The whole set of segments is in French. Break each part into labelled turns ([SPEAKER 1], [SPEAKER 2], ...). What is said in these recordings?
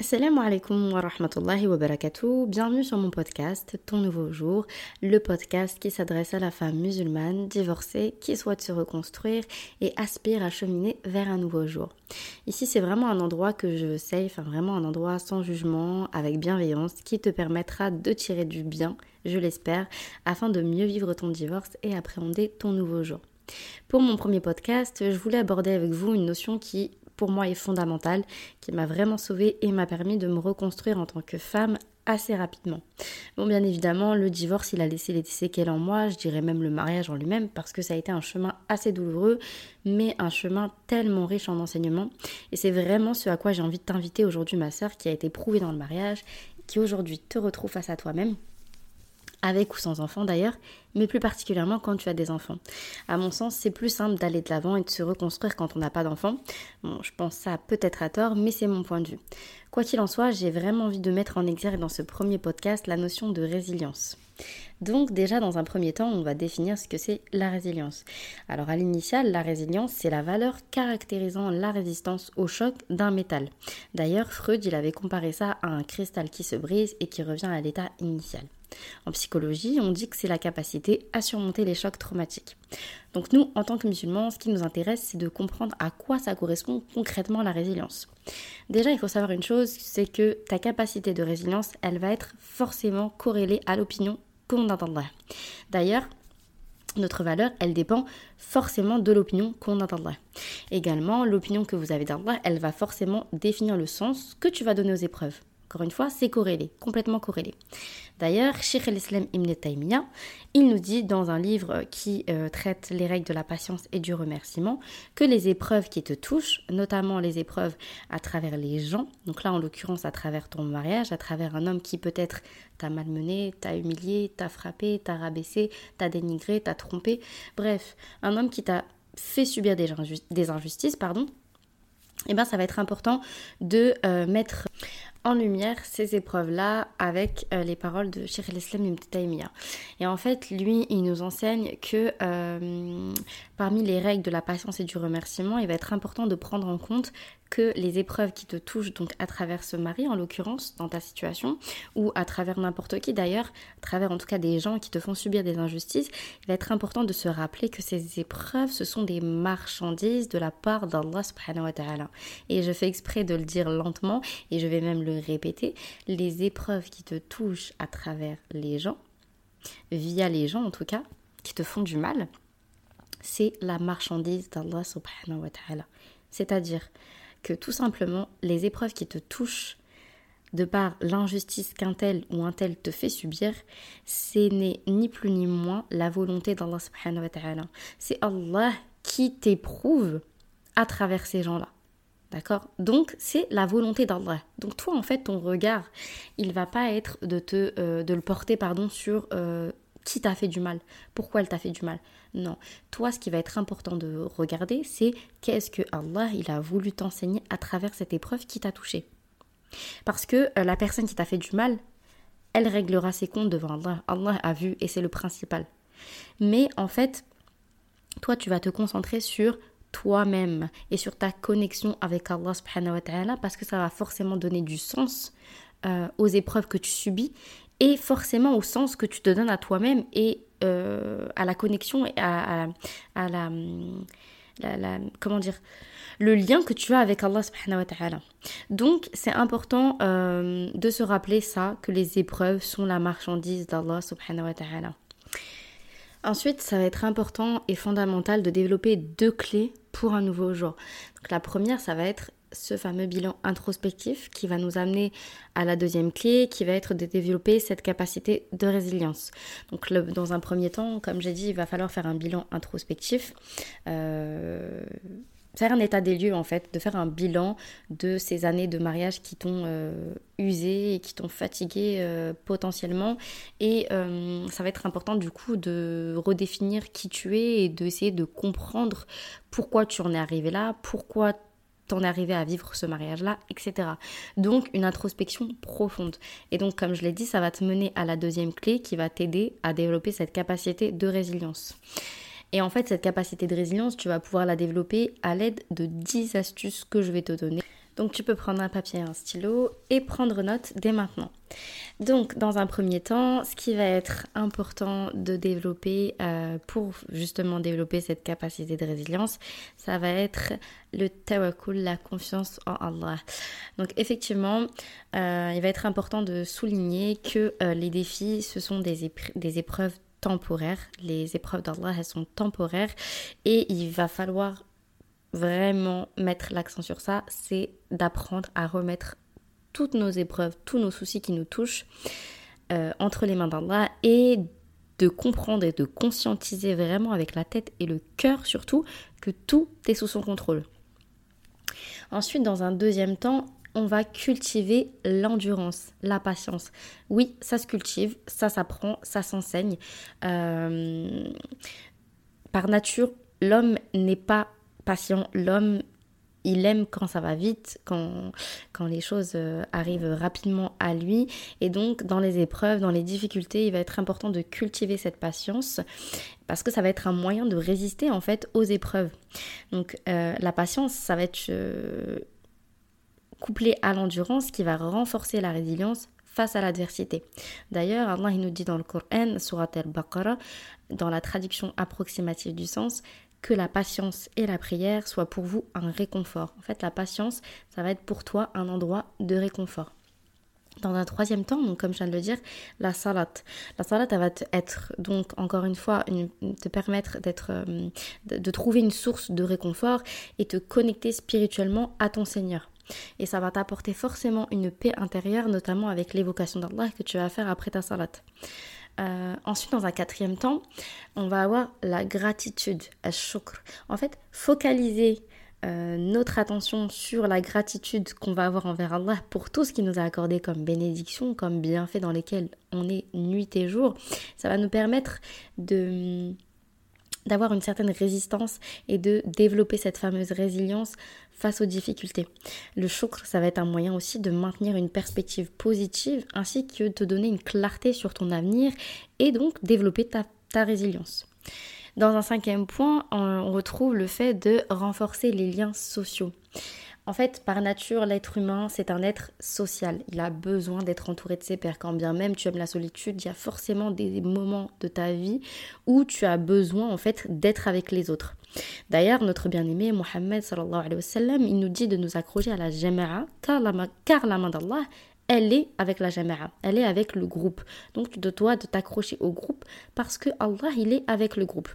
[SPEAKER 1] Assalamu alaikum wa rahmatullahi wa barakatuh. Bienvenue sur mon podcast Ton Nouveau Jour, le podcast qui s'adresse à la femme musulmane divorcée qui souhaite se reconstruire et aspire à cheminer vers un nouveau jour. Ici, c'est vraiment un endroit que je sais, enfin vraiment un endroit sans jugement, avec bienveillance, qui te permettra de tirer du bien, je l'espère, afin de mieux vivre ton divorce et appréhender ton nouveau jour. Pour mon premier podcast, je voulais aborder avec vous une notion qui pour moi est fondamentale, qui m'a vraiment sauvée et m'a permis de me reconstruire en tant que femme assez rapidement. Bon, bien évidemment, le divorce, il a laissé des séquelles en moi, je dirais même le mariage en lui-même, parce que ça a été un chemin assez douloureux, mais un chemin tellement riche en enseignements. Et c'est vraiment ce à quoi j'ai envie de t'inviter aujourd'hui, ma sœur, qui a été prouvée dans le mariage, qui aujourd'hui te retrouve face à toi-même avec ou sans enfants d'ailleurs, mais plus particulièrement quand tu as des enfants. À mon sens, c'est plus simple d'aller de l'avant et de se reconstruire quand on n'a pas d'enfants. Bon, je pense ça peut-être à tort, mais c'est mon point de vue. Quoi qu'il en soit, j'ai vraiment envie de mettre en exergue dans ce premier podcast la notion de résilience. Donc déjà dans un premier temps, on va définir ce que c'est la résilience. Alors à l'initial, la résilience, c'est la valeur caractérisant la résistance au choc d'un métal. D'ailleurs, Freud, il avait comparé ça à un cristal qui se brise et qui revient à l'état initial. En psychologie, on dit que c'est la capacité à surmonter les chocs traumatiques. Donc nous, en tant que musulmans, ce qui nous intéresse, c'est de comprendre à quoi ça correspond concrètement la résilience. Déjà, il faut savoir une chose, c'est que ta capacité de résilience, elle va être forcément corrélée à l'opinion qu'on entendra. D'ailleurs, notre valeur, elle dépend forcément de l'opinion qu'on entendra. Également, l'opinion que vous avez d'Allah, elle va forcément définir le sens que tu vas donner aux épreuves. Encore une fois, c'est corrélé, complètement corrélé. D'ailleurs, Sheikh al-Islam Ibn Taymiyyah, il nous dit dans un livre qui euh, traite les règles de la patience et du remerciement que les épreuves qui te touchent, notamment les épreuves à travers les gens, donc là en l'occurrence à travers ton mariage, à travers un homme qui peut-être t'a malmené, t'a humilié, t'a frappé, t'a rabaissé, t'a dénigré, t'a trompé, bref, un homme qui t'a fait subir des, injustices, pardon, eh ben ça va être important de euh, mettre en lumière ces épreuves-là avec euh, les paroles de Sheikh al-Islam Ibn. Et en fait, lui, il nous enseigne que euh, parmi les règles de la patience et du remerciement, il va être important de prendre en compte que les épreuves qui te touchent, donc à travers ce mari en l'occurrence, dans ta situation, ou à travers n'importe qui d'ailleurs, à travers en tout cas des gens qui te font subir des injustices, il va être important de se rappeler que ces épreuves, ce sont des marchandises de la part d'Allah subhanahu wa. Et je fais exprès de le dire lentement, et je vais même le répéter, les épreuves qui te touchent à travers les gens, via les gens en tout cas, qui te font du mal, c'est la marchandise d'Allah subhanahu wa. C'est-à-dire, que tout simplement les épreuves qui te touchent de par l'injustice qu'un tel ou un tel te fait subir, ce n'est ni plus ni moins la volonté d'Allah subhanahu wa ta'ala. C'est Allah qui t'éprouve à travers ces gens-là. D'accord? Donc c'est la volonté d'Allah. Donc toi en fait ton regard, il va pas être de te euh, de le porter pardon sur euh, qui t'a fait du mal, pourquoi elle t'a fait du mal? Non, toi ce qui va être important de regarder, c'est qu'est-ce que Allah il a voulu t'enseigner à travers cette épreuve qui t'a touché. Parce que euh, la personne qui t'a fait du mal, elle réglera ses comptes devant Allah. Allah a vu et c'est le principal. Mais en fait, toi tu vas te concentrer sur toi-même et sur ta connexion avec Allah subhanahu wa ta'ala parce que ça va forcément donner du sens euh, aux épreuves que tu subis et forcément au sens que tu te donnes à toi-même et euh, à la connexion et à, la, comment dire le lien que tu as avec Allah subhanahu wa ta'ala. Donc c'est important euh, de se rappeler ça, que les épreuves sont la marchandise d'Allah subhanahu wa ta'ala. Ensuite, ça va être important et fondamental de développer deux clés pour un nouveau jour. La première, ça va être ce fameux bilan introspectif qui va nous amener à la deuxième clé qui va être de développer cette capacité de résilience. Donc dans un premier temps, comme j'ai dit, il va falloir faire un bilan introspectif. Euh, faire un état des lieux en fait, de faire un bilan de ces années de mariage qui t'ont euh, usé et qui t'ont fatigué euh, potentiellement. Et ça va être important du coup de redéfinir qui tu es et d'essayer de comprendre pourquoi tu en es arrivé là, pourquoi t'en es arrivé à vivre ce mariage-là, etc. Donc une introspection profonde. Et donc comme je l'ai dit, ça va te mener à la deuxième clé qui va t'aider à développer cette capacité de résilience. Et en fait, cette capacité de résilience, tu vas pouvoir la développer à l'aide de 10 astuces que je vais te donner. Donc tu peux prendre un papier et un stylo et prendre note dès maintenant. Donc dans un premier temps, ce qui va être important de développer euh, pour justement développer cette capacité de résilience, ça va être le tawakkul, la confiance en Allah. Donc effectivement, euh, il va être important de souligner que euh, les défis, ce sont des, des épreuves temporaires. Les épreuves d'Allah, elles sont temporaires et il va falloir vraiment mettre l'accent sur ça, c'est d'apprendre à remettre toutes nos épreuves, tous nos soucis qui nous touchent euh, entre les mains d'Allah et de comprendre et de conscientiser vraiment avec la tête et le cœur surtout que tout est sous son contrôle. Ensuite, dans un deuxième temps, on va cultiver l'endurance, la patience. Oui, ça se cultive, ça s'apprend, ça s'enseigne. Euh, par nature, l'homme n'est pas L'homme, il aime quand ça va vite, quand, quand les choses euh, arrivent rapidement à lui. Et donc, dans les épreuves, dans les difficultés, il va être important de cultiver cette patience parce que ça va être un moyen de résister en fait aux épreuves. Donc, euh, la patience, ça va être euh, couplé à l'endurance qui va renforcer la résilience face à l'adversité. D'ailleurs, Allah il nous dit dans le Coran, Surat al-Baqarah, dans la traduction approximative du sens, que la patience et la prière soient pour vous un réconfort. En fait, la patience, ça va être pour toi un endroit de réconfort. Dans un troisième temps, donc comme je viens de le dire, la salat. La salat, elle va être donc encore une fois te permettre d'être, euh, de, trouver une source de réconfort et te connecter spirituellement à ton Seigneur. Et ça va t'apporter forcément une paix intérieure, notamment avec l'évocation d'Allah que tu vas faire après ta salat. Euh, ensuite, dans un quatrième temps, on va avoir la gratitude, shukr. En fait, focaliser euh, notre attention sur la gratitude qu'on va avoir envers Allah pour tout ce qu'il nous a accordé comme bénédiction, comme bienfait dans lesquels on est nuit et jour, ça va nous permettre d'avoir une certaine résistance et de développer cette fameuse résilience face aux difficultés. Le chokr, ça va être un moyen aussi de maintenir une perspective positive ainsi que de te donner une clarté sur ton avenir et donc développer ta résilience. Dans un cinquième point, on retrouve le fait de renforcer les liens sociaux. En fait, par nature, l'être humain, c'est un être social. Il a besoin d'être entouré de ses pairs. Quand bien même tu aimes la solitude, il y a forcément des moments de ta vie où tu as besoin, en fait, d'être avec les autres. D'ailleurs, notre bien-aimé Mohammed il nous dit de nous accrocher à la jama'a, car la, car la main d'Allah, elle est avec la jama'a, elle est avec le groupe. Donc tu dois de t'accrocher au groupe parce que Allah, il est avec le groupe.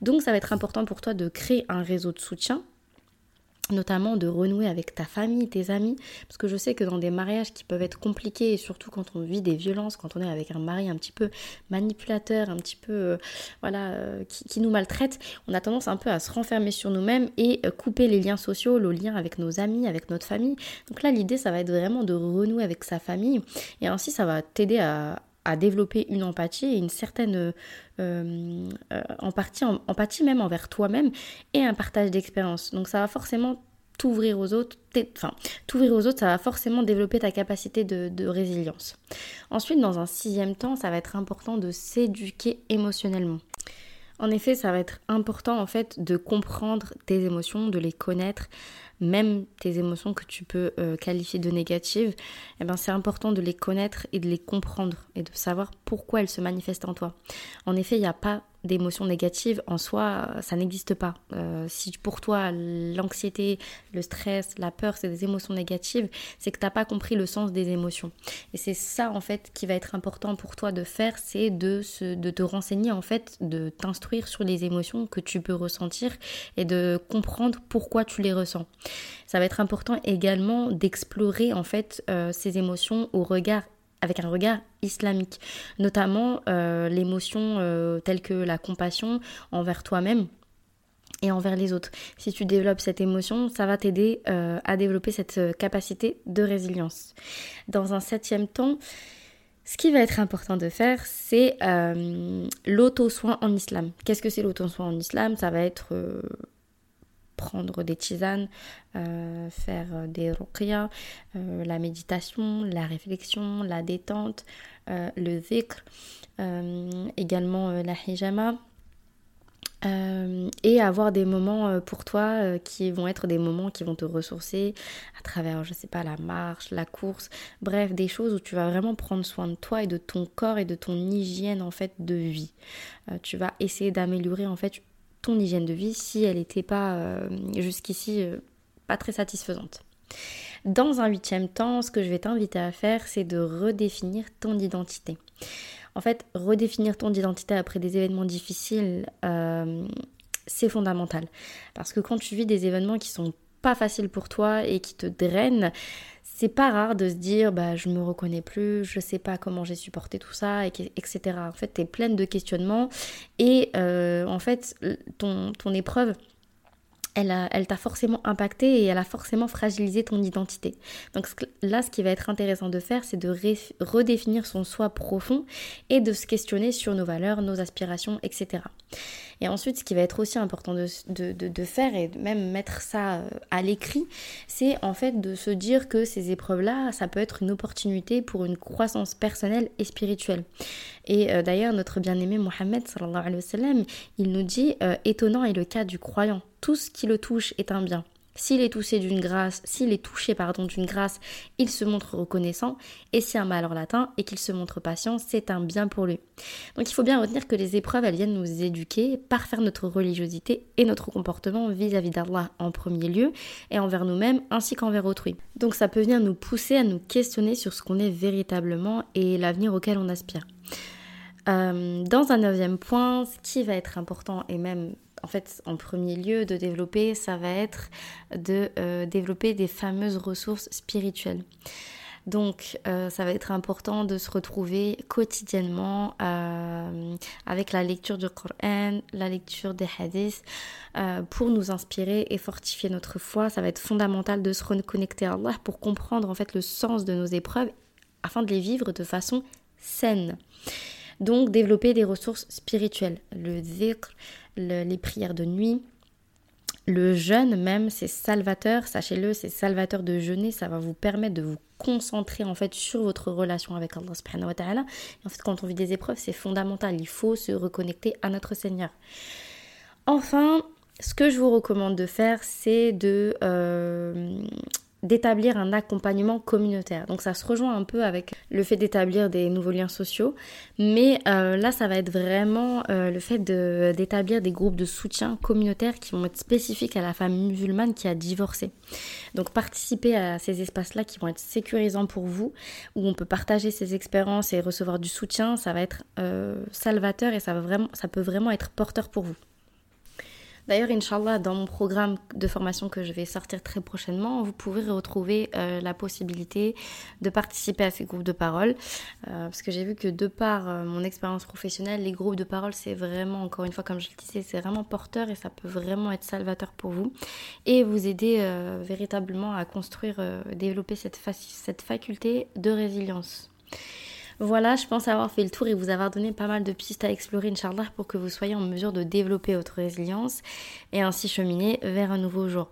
[SPEAKER 1] Donc ça va être important pour toi de créer un réseau de soutien notamment de renouer avec ta famille, tes amis, parce que je sais que dans des mariages qui peuvent être compliqués, et surtout quand on vit des violences, quand on est avec un mari un petit peu manipulateur, un petit peu, euh, voilà, euh, qui, nous maltraite, on a tendance un peu à se renfermer sur nous-mêmes et euh, couper les liens sociaux, le lien avec nos amis, avec notre famille. Donc là, l'idée, ça va être vraiment de renouer avec sa famille, et ainsi, ça va t'aider à, à développer une empathie et une certaine euh, euh, empathie, même envers toi-même et un partage d'expérience. Donc ça va forcément t'ouvrir aux autres, t'ouvrir aux autres, ça va forcément développer ta capacité de, résilience. Ensuite, dans un sixième temps, ça va être important de s'éduquer émotionnellement. En effet, ça va être important en fait de comprendre tes émotions, de les connaître, même tes émotions que tu peux euh, qualifier de négatives, eh ben, c'est important de les connaître et de les comprendre et de savoir pourquoi elles se manifestent en toi. En effet, il n'y a pas d'émotions négatives, en soi, ça n'existe pas. Euh, si pour toi, l'anxiété, le stress, la peur, c'est des émotions négatives, c'est que tu n'as pas compris le sens des émotions. Et c'est ça, en fait, qui va être important pour toi de faire, c'est de, de te renseigner, en fait, de t'instruire sur les émotions que tu peux ressentir et de comprendre pourquoi tu les ressens. Ça va être important également d'explorer, en fait, euh, ces émotions au regard avec un regard islamique, notamment euh, l'émotion euh, telle que la compassion envers toi-même et envers les autres. Si tu développes cette émotion, ça va t'aider euh, à développer cette capacité de résilience. Dans un septième temps, ce qui va être important de faire, c'est l'auto-soin en islam. Qu'est-ce que c'est l'auto-soin en islam? Ça va être prendre des tisanes, euh, faire euh, des ruqya, euh, la méditation, la réflexion, la détente, le zikr, également la hijama. Euh, et avoir des moments euh, pour toi euh, qui vont être des moments qui vont te ressourcer à travers, je sais pas, la marche, la course, bref, des choses où tu vas vraiment prendre soin de toi et de ton corps et de ton hygiène en fait de vie. tu vas essayer d'améliorer en fait hygiène de vie si elle n'était pas jusqu'ici pas très satisfaisante. Dans un huitième temps, ce que je vais t'inviter à faire, c'est de redéfinir ton identité. En fait, redéfinir ton identité après des événements difficiles, euh, c'est fondamental. Parce que quand tu vis des événements qui sont pas faciles pour toi et qui te drainent, c'est pas rare de se dire bah je me reconnais plus, je sais pas comment j'ai supporté tout ça, etc. En fait, tu es pleine de questionnements et euh, en fait ton épreuve elle, t'a forcément impacté et elle a forcément fragilisé ton identité. Donc là, ce qui va être intéressant de faire, c'est de redéfinir son soi profond et de se questionner sur nos valeurs, nos aspirations, etc. Et ensuite, ce qui va être aussi important de, faire et même mettre ça euh, à l'écrit, c'est en fait de se dire que ces épreuves-là, ça peut être une opportunité pour une croissance personnelle et spirituelle. Et euh, d'ailleurs, notre bien-aimé Mohammed, il nous dit euh, étonnant est le cas du croyant. Tout ce qui le touche est un bien. S'il est touché d'une grâce, s'il est touché pardon d'une grâce, il se montre reconnaissant et si un malheur l'atteint et qu'il se montre patient, c'est un bien pour lui. Donc il faut bien retenir que les épreuves elles viennent nous éduquer, parfaire notre religiosité et notre comportement vis-à-vis d'Allah en premier lieu et envers nous-mêmes ainsi qu'envers autrui. Donc ça peut venir nous pousser à nous questionner sur ce qu'on est véritablement et l'avenir auquel on aspire. Euh, dans un neuvième point, ce qui va être important et même en fait, en premier lieu de développer, ça va être de euh, développer des fameuses ressources spirituelles. Donc, euh, ça va être important de se retrouver quotidiennement avec la lecture du Coran, la lecture des hadiths, pour nous inspirer et fortifier notre foi. Ça va être fondamental de se reconnecter à Allah pour comprendre en fait le sens de nos épreuves afin de les vivre de façon saine. Donc, développer des ressources spirituelles, le zikr, les prières de nuit. Le jeûne même, c'est salvateur, sachez-le, c'est salvateur de jeûner, ça va vous permettre de vous concentrer en fait sur votre relation avec Allah subhanahu wa. En fait, quand on vit des épreuves, c'est fondamental, il faut se reconnecter à notre Seigneur. Enfin, ce que je vous recommande de faire, c'est de euh, d'établir un accompagnement communautaire. Donc ça se rejoint un peu avec le fait d'établir des nouveaux liens sociaux, mais euh, là ça va être vraiment euh, le fait d'établir des groupes de soutien communautaire qui vont être spécifiques à la femme musulmane qui a divorcé. Donc participer à ces espaces-là qui vont être sécurisants pour vous, où on peut partager ses expériences et recevoir du soutien, ça va être euh, salvateur et ça, va vraiment, ça peut vraiment être porteur pour vous. D'ailleurs, Inch'Allah, dans mon programme de formation que je vais sortir très prochainement, vous pouvez retrouver euh, la possibilité de participer à ces groupes de parole. Euh, parce que j'ai vu que de par euh, mon expérience professionnelle, les groupes de parole, c'est vraiment, encore une fois, comme je le disais, c'est vraiment porteur et ça peut vraiment être salvateur pour vous. Et vous aider véritablement à construire, développer cette faculté de résilience. Voilà, je pense avoir fait le tour et vous avoir donné pas mal de pistes à explorer, Inch'Allah, pour que vous soyez en mesure de développer votre résilience et ainsi cheminer vers un nouveau jour.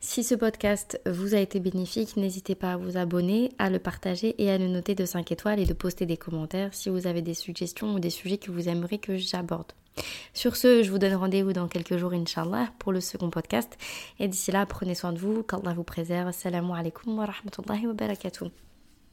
[SPEAKER 1] Si ce podcast vous a été bénéfique, n'hésitez pas à vous abonner, à le partager et à le noter de 5 étoiles et de poster des commentaires si vous avez des suggestions ou des sujets que vous aimeriez que j'aborde. Sur ce, je vous donne rendez-vous dans quelques jours, Inch'Allah, pour le second podcast. Et d'ici là, prenez soin de vous, qu'Allah vous préserve. Assalamu alaikum wa rahmatullahi wa barakatuh.